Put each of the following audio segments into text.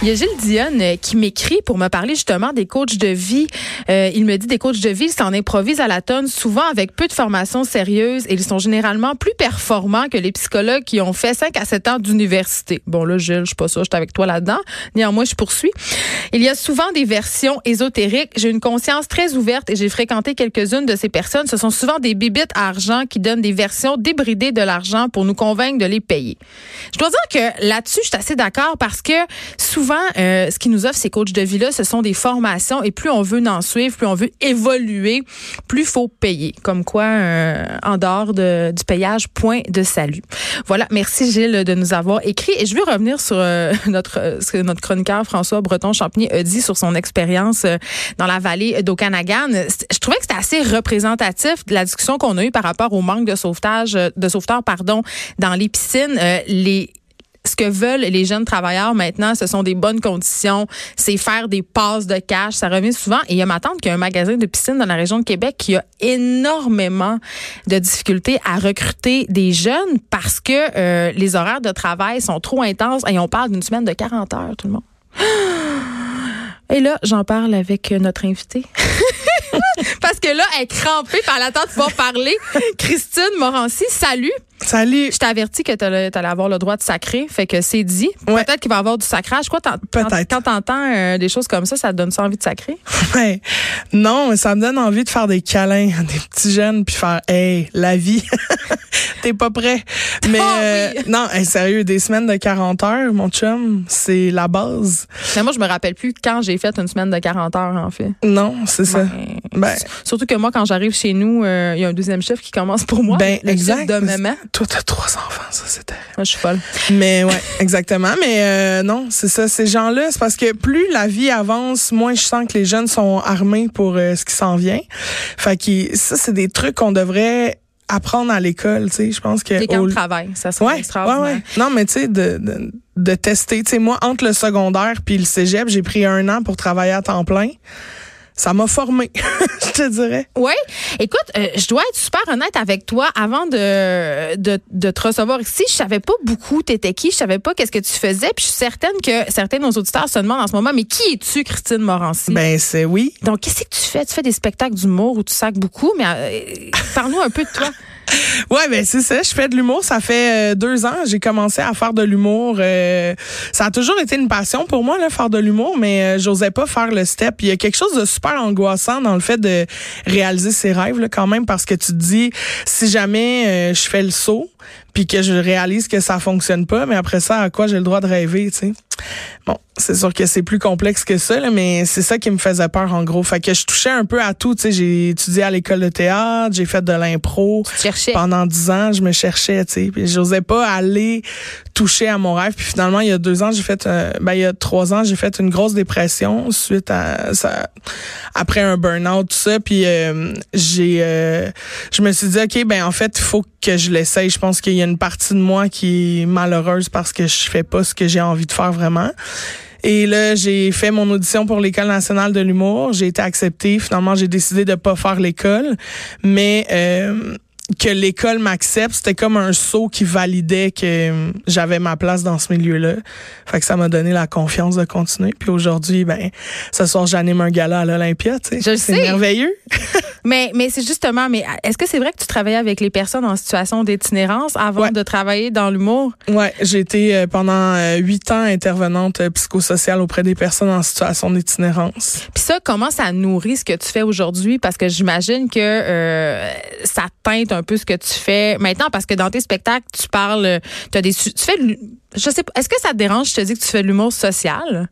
Il y a Gilles Dionne euh, qui m'écrit pour me parler justement des coachs de vie. Euh, il me dit des coachs de vie, s'en improvisent à la tonne, souvent avec peu de formation sérieuse et ils sont généralement plus performants que les psychologues qui ont fait 5 à 7 ans d'université. Bon là, Gilles, je suis pas sûre, je suis avec toi là-dedans. Néanmoins, je poursuis. Il y a souvent des versions ésotériques. J'ai une conscience très ouverte et j'ai fréquenté quelques-unes de ces personnes. Ce sont souvent des bibites à argent qui donnent des versions débridées de l'argent pour nous convaincre de les payer. Je dois dire que là-dessus, je suis assez d'accord parce que souvent, euh, ce qui nous offre ces coachs de vie-là, ce sont des formations et plus on veut en suivre, plus on veut évoluer, plus faut payer. Comme quoi, euh, en dehors de, du payage, point de salut. Voilà, merci Gilles de nous avoir écrit. Et je veux revenir sur euh, notre, ce que notre chroniqueur François Breton-Champigny a dit sur son expérience dans la vallée d'Okanagan. Je trouvais que c'était assez représentatif de la discussion qu'on a eue par rapport au manque de sauvetage, de sauveteurs, pardon, dans les piscines. les ce que veulent les jeunes travailleurs maintenant, ce sont des bonnes conditions, c'est faire des passes de cash. Ça revient souvent. Et il y a ma tante qui a un magasin de piscine dans la région de Québec qui a énormément de difficultés à recruter des jeunes parce que euh, les horaires de travail sont trop intenses. Et on parle d'une semaine de 40 heures, tout le monde. Et là, j'en parle avec notre invité. Parce que là, elle est crampée par l'attente de pouvoir parler. Christine Morancy, salut. Salut. Je t'avertis que tu allais avoir le droit de sacrer, fait que c'est dit. Peut-être qu'il va y avoir du sacrage. Quoi, Peut-être. Quand t'entends euh, des choses comme ça, ça te donne ça envie de sacrer? Ouais. Non, ça me donne envie de faire des câlins à des petits jeunes puis faire, hey, la vie. T'es pas prêt. Mais oh, euh, non, sérieux, des semaines de 40 heures, mon chum, c'est la base. Mais moi, je me rappelle plus quand j'ai fait une semaine de 40 heures, en fait. Non, c'est ça. Ben, ben, surtout que moi, quand j'arrive chez nous, euh, il y a un deuxième chef qui commence pour moi. Ben, exact. de maman. Toi, t'as trois enfants, ça, c'est terrible. Moi, je suis folle. Mais ouais, exactement. Mais euh, non, c'est ça. Ces gens-là, c'est parce que plus la vie avance, moins je sens que les jeunes sont armés pour euh, ce qui s'en vient. Fait que ça, c'est des trucs qu'on devrait apprendre à l'école, tu sais, je pense que les camps de travail, ça serait ouais, extraordinaire. Ouais, ouais. Non, mais tu sais de, de, de tester, tu sais moi entre le secondaire puis le cégep, j'ai pris un an pour travailler à temps plein ça m'a formé, je te dirais. Oui. Écoute, euh, je dois être super honnête avec toi. Avant de, de, de te recevoir ici, je savais pas beaucoup t'étais qui, je savais pas qu'est-ce que tu faisais. Puis je suis certaine que certains de nos auditeurs se demandent en ce moment, mais qui es-tu, Christine Morancy? Ben, c'est oui. Donc, qu'est-ce que tu fais? Tu fais des spectacles d'humour où tu sacs beaucoup, mais euh, parle-nous un peu de toi. Ouais, ben c'est ça. Je fais de l'humour. Ça fait euh, deux ans. J'ai commencé à faire de l'humour. Euh, ça a toujours été une passion pour moi, là, faire de l'humour, mais euh, j'osais pas faire le step. Il y a quelque chose de super angoissant dans le fait de réaliser ses rêves, quand même, parce que tu te dis, si jamais je fais le saut, puis que je réalise que ça fonctionne pas, mais après ça, à quoi j'ai le droit de rêver, tu sais? Bon, c'est sûr que c'est plus complexe que ça, là, mais c'est ça qui me faisait peur en gros. Fait que je touchais un peu à tout. Tu sais, j'ai étudié à l'école de théâtre, j'ai fait de l'impro. Pendant dix ans, je me cherchais, tu sais. Puis j'osais pas aller toucher à mon rêve. Puis finalement, il y a deux ans, j'ai fait, euh, ben il y a trois ans, j'ai fait une grosse dépression suite à ça, après un burn-out, tout ça. Puis euh, j'ai, euh, je me suis dit, ok, ben en fait, il faut que je l'essaye. Je pense qu'il y a une partie de moi qui est malheureuse parce que je fais pas ce que j'ai envie de faire vraiment. Et là, j'ai fait mon audition pour l'École nationale de l'humour. J'ai été acceptée. Finalement, j'ai décidé de pas faire l'école. Mais euh, que l'école m'accepte, c'était comme un saut qui validait que j'avais ma place dans ce milieu-là. Fait que ça m'a donné la confiance de continuer. Puis aujourd'hui, ben, ce soir, j'anime un gala à l'Olympia, tu sais. C'est merveilleux. mais, mais c'est justement, mais est-ce que c'est vrai que tu travaillais avec les personnes en situation d'itinérance avant de travailler dans l'humour? Ouais, j'ai été euh, pendant euh, huit ans intervenante euh, psychosociale auprès des personnes en situation d'itinérance. Puis ça, comment ça nourrit ce que tu fais aujourd'hui? Parce que j'imagine que euh, ça teinte un peu ce que tu fais maintenant parce que dans tes spectacles, tu parles, as des, tu fais, je sais pas, est-ce que ça te dérange, je te dis que tu fais de l'humour social?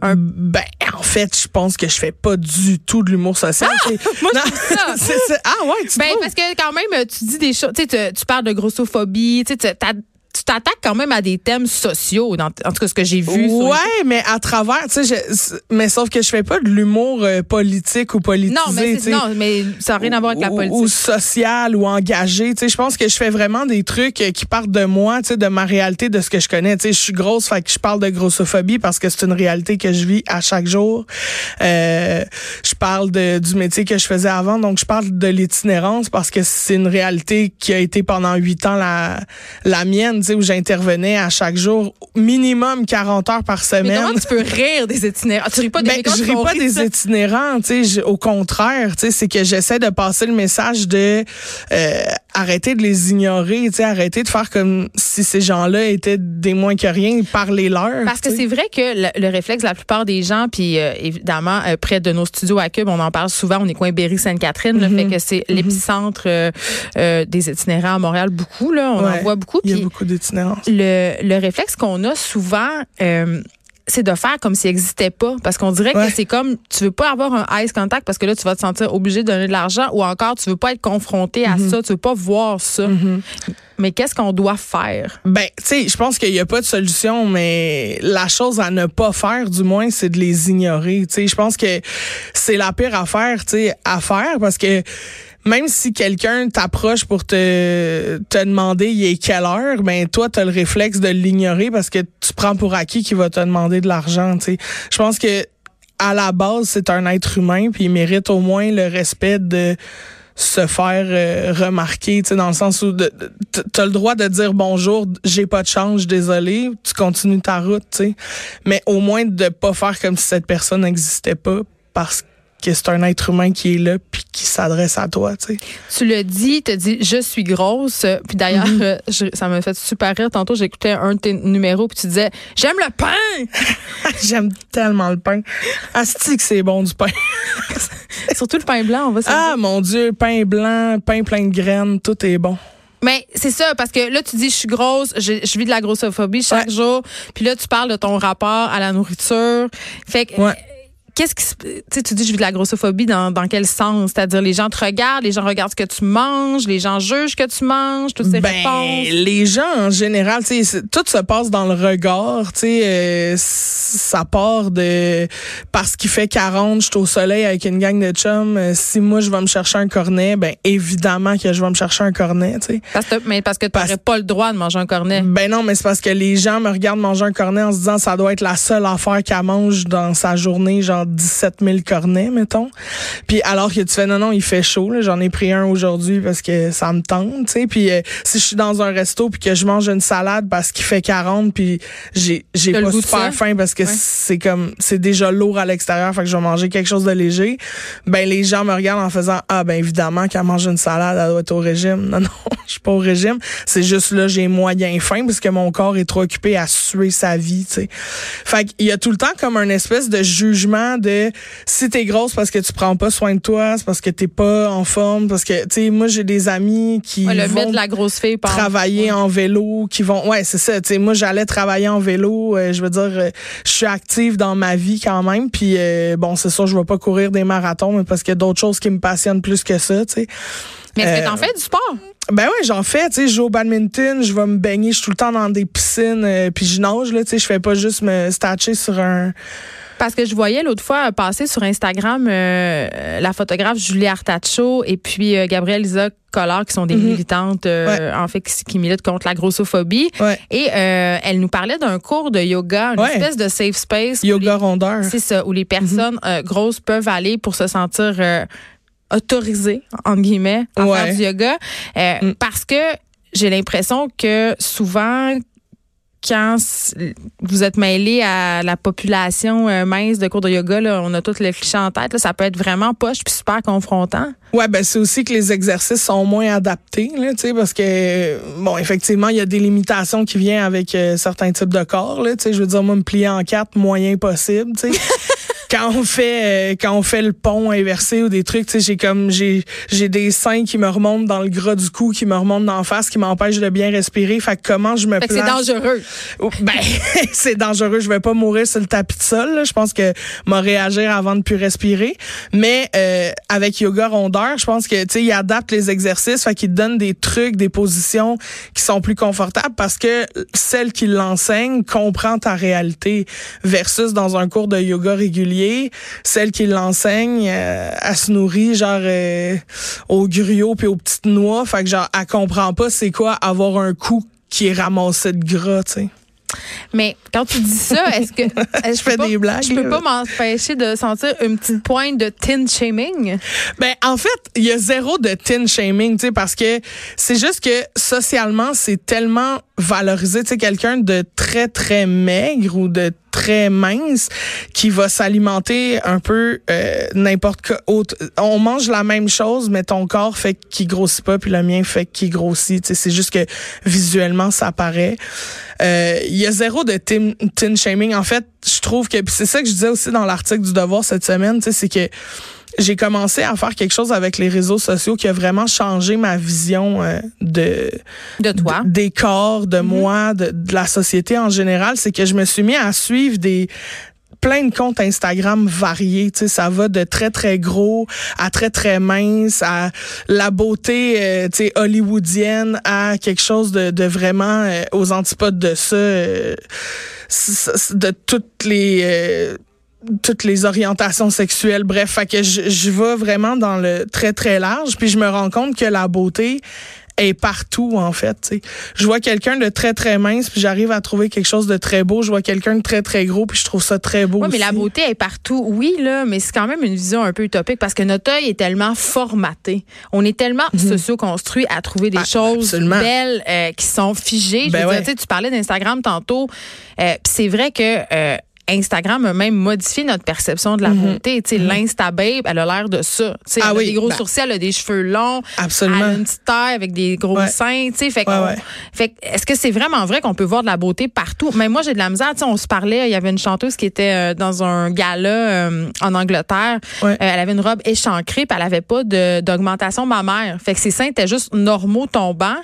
Un... Ben, en fait, je pense que je fais pas du tout de l'humour social. Ah! Moi, ça. Ah ouais, tu Ben, parce que quand même, tu dis des choses, tu, tu parles de grossophobie, tu sais, tu t'attaques quand même à des thèmes sociaux, dans, en tout cas ce que j'ai vu. Ouais, mais à travers, tu sais, mais sauf que je fais pas de l'humour euh, politique ou politisé. Non, mais, non, mais ça n'a rien à voir avec la politique. Ou, social ou engagé. Tu sais, je pense que je fais vraiment des trucs euh, qui partent de moi, tu sais, de ma réalité, de ce que je connais. Tu sais, je suis grosse, fait que je parle de grossophobie parce que c'est une réalité que je vis à chaque jour. Euh, je parle de, du métier que je faisais avant, donc je parle de l'itinérance parce que c'est une réalité qui a été pendant huit ans la, la mienne où j'intervenais à chaque jour, minimum 40 heures par semaine. Mais comment tu peux rire des itinérants? Tu ris pas des, ben, je ris pas des itinérants, tu sais, au contraire, tu sais, c'est que j'essaie de passer le message de euh, arrêter de les ignorer, tu sais, arrêter de faire comme si ces gens-là étaient des moins que rien, parler leur. Parce que c'est vrai que le, réflexe de la plupart des gens, puis euh, évidemment, euh, près de nos studios à Cube, on en parle souvent, on est coin Berry-Sainte-Catherine, le fait mm-hmm. que c'est mm-hmm. l'épicentre des itinérants à Montréal, beaucoup, là, on en voit beaucoup. Il y a beaucoup d'itinérance? Le, le réflexe qu'on a souvent, c'est de faire comme s'il n'existait pas. Parce qu'on dirait que c'est comme, tu veux pas avoir un ice contact parce que là, tu vas te sentir obligé de donner de l'argent ou encore, tu veux pas être confronté à mhm. ça, tu veux pas voir ça. Mhm. Mais qu'est-ce qu'on doit faire? Ben, tu sais, je pense qu'il n'y a pas de solution, mais la chose à ne pas faire, du moins, c'est de les ignorer. Tu sais, je pense que c'est la pire affaire, tu sais, à faire parce que même si quelqu'un t'approche pour te, te demander il est quelle heure, ben toi tu as le réflexe de l'ignorer parce que tu prends pour acquis qu'il va te demander de l'argent. Je pense que à la base, c'est un être humain puis il mérite au moins le respect de se faire euh, remarquer, tu sais, dans le sens où tu as le droit de dire bonjour, j'ai pas de change, désolé, tu continues ta route, tu sais. Mais au moins de pas faire comme si cette personne n'existait pas parce que c'est un être humain qui est là puis qui s'adresse à toi, tu sais. Tu le dis, tu dis je suis grosse. Puis d'ailleurs, mm-hmm. ça m'a fait super rire. Tantôt, j'écoutais un de tes numéros puis tu disais j'aime le pain. j'aime tellement le pain. Asti que c'est bon du pain. Surtout le pain blanc, on va Ah mon dieu, pain blanc, pain plein de graines, tout est bon. Mais c'est ça, parce que là, tu dis, je suis grosse, je, je vis de la grossophobie chaque jour. Puis là, tu parles de ton rapport à la nourriture. Fait que, qu'est-ce qui tu tu dis je vis de la grossophobie dans, dans quel sens? C'est-à-dire les gens te regardent les gens regardent ce que tu manges les gens jugent que tu manges toutes ces ben, réponses. les gens en général tu sais tout se passe dans le regard tu sais euh, ça part de parce qu'il fait 40 je suis au soleil avec une gang de chums euh, si moi je vais me chercher un cornet ben évidemment que je vais me chercher un cornet tu sais. Parce que mais parce que tu n'aurais pas le droit de manger un cornet. Ben non mais c'est parce que les gens me regardent manger un cornet en se disant ça doit être la seule affaire qu'elle mange dans sa journée genre 17 000 cornets, mettons. Puis alors que tu fais, non, non, il fait chaud. J'en ai pris un aujourd'hui parce que ça me tente. tu sais. Puis euh, si je suis dans un resto puis que je mange une salade parce qu'il fait 40 puis j'ai j'ai pas super faim parce que c'est comme c'est déjà lourd à l'extérieur, fait que je vais manger quelque chose de léger. Ben les gens me regardent en faisant ah ben évidemment qu'elle mange une salade, elle doit être au régime. Non non, je suis pas au régime. C'est juste là j'ai moyen faim parce que mon corps est trop occupé à suer sa vie. Tu sais. Fait qu'il y a tout le temps comme un espèce de jugement de si t'es grosse parce que tu prends pas soin de toi, c'est parce que t'es pas en forme, parce que tu sais moi j'ai des amis qui vont de la grosse fille travailler en vélo, qui vont ouais c'est ça, tu sais moi j'allais travailler en vélo, euh, je veux dire euh, je suis active dans ma vie quand même, puis euh, bon c'est sûr je vais pas courir des marathons, mais parce qu'il y a d'autres choses qui me passionnent plus que ça, tu sais. Mais est-ce que t'en fais du sport? Ben oui, j'en fais, tu sais, je joue au badminton, je vais me baigner, je suis tout le temps dans des piscines, puis je nage, là, tu sais, je fais pas juste me statcher sur un parce que je voyais l'autre fois passer sur Instagram euh, la photographe Julie Artacho et puis euh, Gabrielle Isa Collard qui sont des mhm. militantes euh, en fait qui, militent contre la grossophobie et elle nous parlait d'un cours de yoga, une espèce de safe space yoga rondeur. C'est ça où les personnes mhm. grosses peuvent aller pour se sentir autorisées entre guillemets à faire du yoga mm. parce que j'ai l'impression que souvent quand vous êtes mêlé à la population euh, mince de cours de yoga, là, on a tout le cliché en tête, là, ça peut être vraiment poche puis super confrontant. Ouais, ben c'est aussi que les exercices sont moins adaptés, là, tu sais, parce que bon, effectivement, il y a des limitations qui viennent avec euh, certains types de corps, là, tu sais, je veux dire, moi me plier en quatre, moyen possible, tu sais. quand on fait euh, quand on fait le pont inversé ou des trucs, tu sais, j'ai comme j'ai j'ai des seins qui me remontent dans le gras du cou, qui me remontent la face, qui m'empêchent de bien respirer. Fait que comment je me Fait place c'est dangereux. Oh, Ben, c'est dangereux. Je vais pas mourir sur le tapis de sol. là. Je pense que m'a réagir avant de plus respirer. Mais euh, avec yoga rondeur, je pense que tu sais, il adapte les exercices, fait qu'il donne des trucs, des positions qui sont plus confortables parce que celle qui l'enseigne comprend ta réalité versus dans un cours de yoga régulier, celle qui l'enseigne, euh, elle se nourrit genre euh, aux griots puis aux petites noix, fait que genre elle comprend pas c'est quoi avoir un cou qui est ramassé de gras, tu sais. Mais quand tu dis ça, est-ce que Je fais peux des pas- blagues, Je peux pas m'empêcher de sentir une petite pointe de tin shaming? Ben en fait, il y a zéro de tin shaming, tu sais parce que c'est juste que socialement, c'est tellement valorisé, tu sais quelqu'un de très très maigre ou de très mince qui va s'alimenter un peu euh, n'importe quoi autre. On mange la même chose, mais ton corps fait qu'il grossit pas, puis le mien fait qu'il grossit. C'est juste que visuellement ça paraît. Euh, Il y a zéro de tin shaming. En fait, je trouve que c'est ça que je disais aussi dans l'article du Devoir cette semaine, tu sais, c'est que j'ai commencé à faire quelque chose avec les réseaux sociaux qui a vraiment changé ma vision euh, de De toi. des corps, de moi, de, de la société en général, c'est que je me suis mis à suivre des plein de comptes Instagram variés, tu sais, ça va de très très gros à très très mince à la beauté euh, tu sais hollywoodienne à quelque chose de, vraiment euh, aux antipodes de ça euh, de toutes les toutes les orientations sexuelles. Bref, fait que je, je vais vraiment dans le très, très large. Puis je me rends compte que la beauté est partout, en fait. Je vois quelqu'un de très, très mince, puis j'arrive à trouver quelque chose de très beau. Je vois quelqu'un de très, très gros, puis je trouve ça très beau Oui, mais la beauté est partout, oui, là, mais c'est quand même une vision un peu utopique parce que notre œil est tellement formaté. On est tellement socio-construit à trouver des Ah, choses absolument. belles euh, qui sont figées. Je Ben veux ouais. dire, tu parlais d'Instagram tantôt. euh, c'est vrai que euh, Instagram a même modifié notre perception de la beauté. Tu sais, l'Insta-babe, elle a l'air de ça. Tu sais, Mhm. Ah elle oui, a des gros ben, sourcils, elle a des cheveux longs. Absolument. Elle a une petite taille avec des gros Ouais. seins. Tu sais, fait, Ouais, fait est-ce que c'est vraiment vrai qu'on peut voir de la beauté partout? Mais moi, j'ai de la misère. Tu sais, on se parlait, il y avait une chanteuse qui était euh, dans un gala euh, en Angleterre. Ouais. Euh, elle avait une robe échancrée, puis elle avait pas d'augmentation mammaire. Fait que ses seins étaient juste normaux tombants.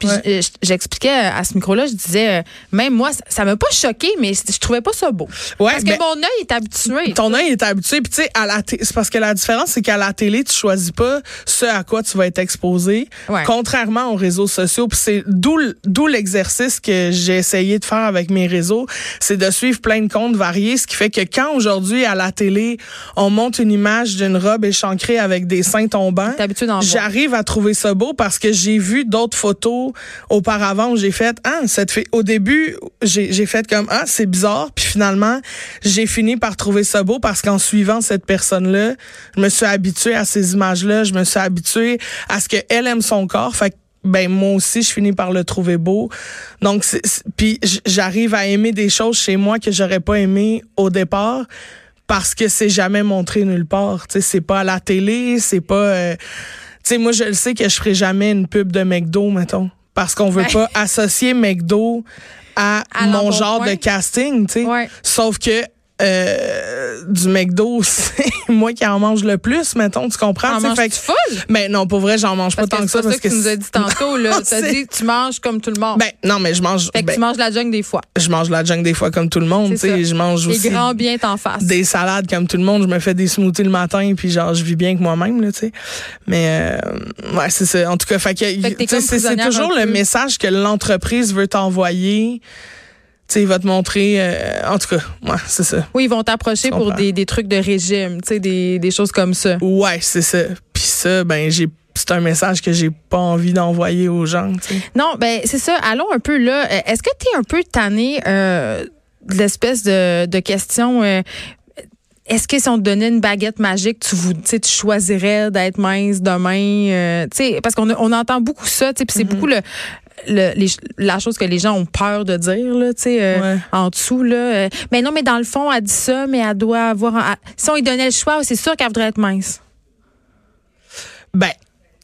Puis Ouais. j- j'expliquais à ce micro-là, je disais, euh, même moi, ça- m'a pas choqué, mais je trouvais pas ça beau. Ouais, Parce ben, que mon œil est habitué. Ton œil est habitué. Puis tu sais, à la c'est parce que la différence, c'est qu'à la télé, tu choisis pas ce à quoi tu vas être exposé. Ouais. Contrairement aux réseaux sociaux. Puis c'est d'où l'exercice que j'ai essayé de faire avec mes réseaux, c'est de suivre plein de comptes variés, ce qui fait que quand aujourd'hui à la télé, on monte une image d'une robe échancrée avec des seins tombants, j'arrive à trouver ça beau parce que j'ai vu d'autres photos auparavant j'ai fait ah cette fait au début j'ai fait comme ah c'est bizarre puis finalement j'ai fini par trouver ça beau parce qu'en suivant cette personne là je me suis habituée à ces images là je me suis habituée à ce que elle aime son corps fait ben moi aussi je finis par le trouver beau donc puis j'arrive à aimer des choses chez moi que j'aurais pas aimé au départ parce que c'est jamais montré nulle part. Tu sais, c'est pas à la télé, c'est pas. euh, tu sais, moi je le sais que je ferai jamais une pub de McDo, mettons, parce qu'on veut Ouais. pas associer McDo à, À mon genre de casting, tu sais. Ouais. Sauf que euh, du McDo, c'est moi qui en mange le plus, mettons, tu comprends? En manges fait que- full? Ben non, pour vrai, j'en mange Parce pas tant que que c'est ça ça que tu nous as dit tantôt, là. Tu as dit que tu manges comme tout le monde. Ben non, mais je mange. fait que ben, tu manges de la junk des fois. je mange la junk des fois comme tout le monde, tu sais. ça. Je mange Les aussi grands bien t'en face. des salades comme tout le monde. Je me fais des smoothies le matin, puis genre, je vis bien avec moi-même, là, tu sais. Mais, euh, ouais, c'est ça. En tout cas, fait que, que sais, comme c'est toujours le message que l'entreprise veut t'envoyer. Sais, il va te montrer, euh, en tout cas, ouais, c'est ça. Oui, ils vont t'approcher pour des, des trucs de régime, tu sais, des, des choses comme ça. Ouais, c'est ça. Puis ça, ben, j'ai, c'est un message que j'ai pas envie d'envoyer aux gens. Non, ben c'est ça. Allons un peu là. Euh, Est-ce que tu es un peu tanné euh, de l'espèce de, de question euh, est-ce que si on te donnait une baguette magique, tu, vous, tu choisirais d'être mince demain? euh, parce qu'on on entend beaucoup ça, puis c'est beaucoup le, le- les- la chose que les gens ont peur de dire, là, tu sais, euh, Ouais. en dessous. Là, euh, mais non, mais dans le fond, elle dit ça, mais elle doit avoir... si on lui donnait le choix, c'est sûr qu'elle voudrait être mince. Ben,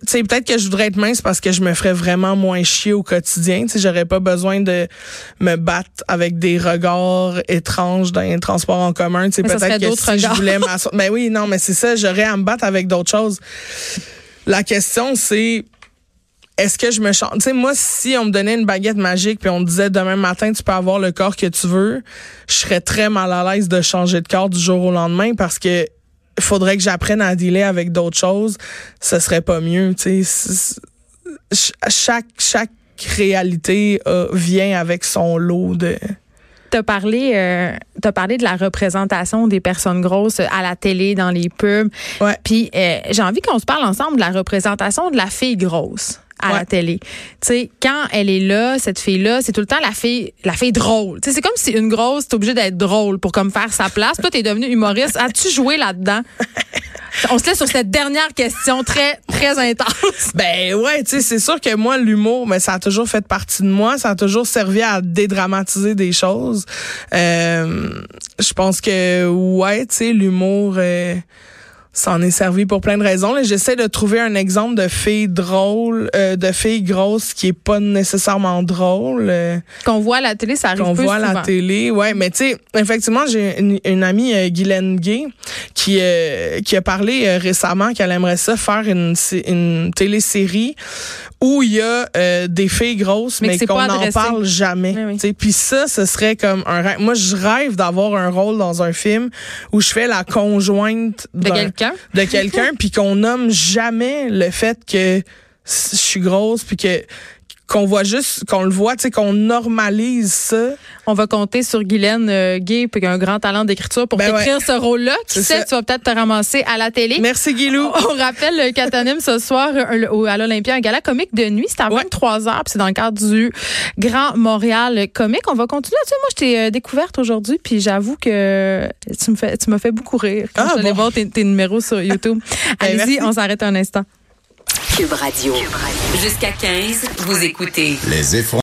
tu sais, peut-être que je voudrais être mince parce que je me ferais vraiment moins chier au quotidien. Tu sais, j'aurais pas besoin de me battre avec des regards étranges dans les transports en commun. Tu sais, peut-être que si je voulais m'asseoir. Ben oui, non, mais c'est ça, j'aurais à me battre avec d'autres choses. La question, c'est est-ce que je me chante? Tu sais, moi, si on me donnait une baguette magique puis on me disait demain matin, tu peux avoir le corps que tu veux, je serais très mal à l'aise de changer de corps du jour au lendemain parce que faudrait que j'apprenne à dealer avec d'autres choses, ce serait pas mieux. Tu sais, chaque chaque réalité euh, vient avec son lot de T'as parlé, euh, as parlé de la représentation des personnes grosses à la télé, dans les pubs. Ouais. Puis euh, j'ai envie qu'on se parle ensemble de la représentation de la fille grosse à la télé. Tu sais, quand elle est là, cette fille-là, c'est tout le temps la fille, la fille drôle. Tu sais, c'est comme si une grosse, t'es obligée d'être drôle pour comme faire sa place. Toi, t'es devenue humoriste. As-tu joué là-dedans? On se laisse sur cette dernière question très, très intense. Ben ouais, tu sais, c'est sûr que moi, l'humour, mais ça a toujours fait partie de moi. Ça a toujours servi à dédramatiser des choses. Euh, je pense que, ouais, tu sais, l'humour... Euh, ça en est servi pour plein de raisons. J'essaie de trouver un exemple de fille drôle, euh, de fille grosse qui est pas nécessairement drôle. Euh, qu'on voit à la télé, ça arrive Qu'on voit à la télé, ouais. Mais tu sais, effectivement, j'ai une, amie, euh, Guylaine Gay, qui, euh, qui a parlé récemment qu'elle aimerait ça faire une, une télésérie où il y a des filles grosses, mais, qu'on n'en parle jamais. Oui, Puis ça, ce serait comme un rêve. Moi, je rêve d'avoir un rôle dans un film où je fais la conjointe de quelqu'un de quelqu'un, puis qu'on nomme jamais le fait que je suis grosse, puis que qu'on voit juste, qu'on le voit, tu sais, qu'on normalise ça. On va compter sur Guylaine euh, Gay, qui a un grand talent d'écriture pour ben écrire ce rôle-là. Qui sait, tu vas peut-être te ramasser à la télé? Merci, Guilou. On, rappelle le Catanim ce soir euh, à l'Olympia, un gala comique de nuit. C'est à 23 h puis c'est dans le cadre du Grand Montréal comique. On va continuer là-dessus. Moi, je t'ai euh, découverte aujourd'hui, puis j'avoue que tu me fais, tu m'as fait beaucoup rire quand ah, je bon. voir tes, numéros sur YouTube. Ben, Allez-y, on s'arrête un instant. Cube Radio. Jusqu'à 15, vous écoutez. Les effrontés.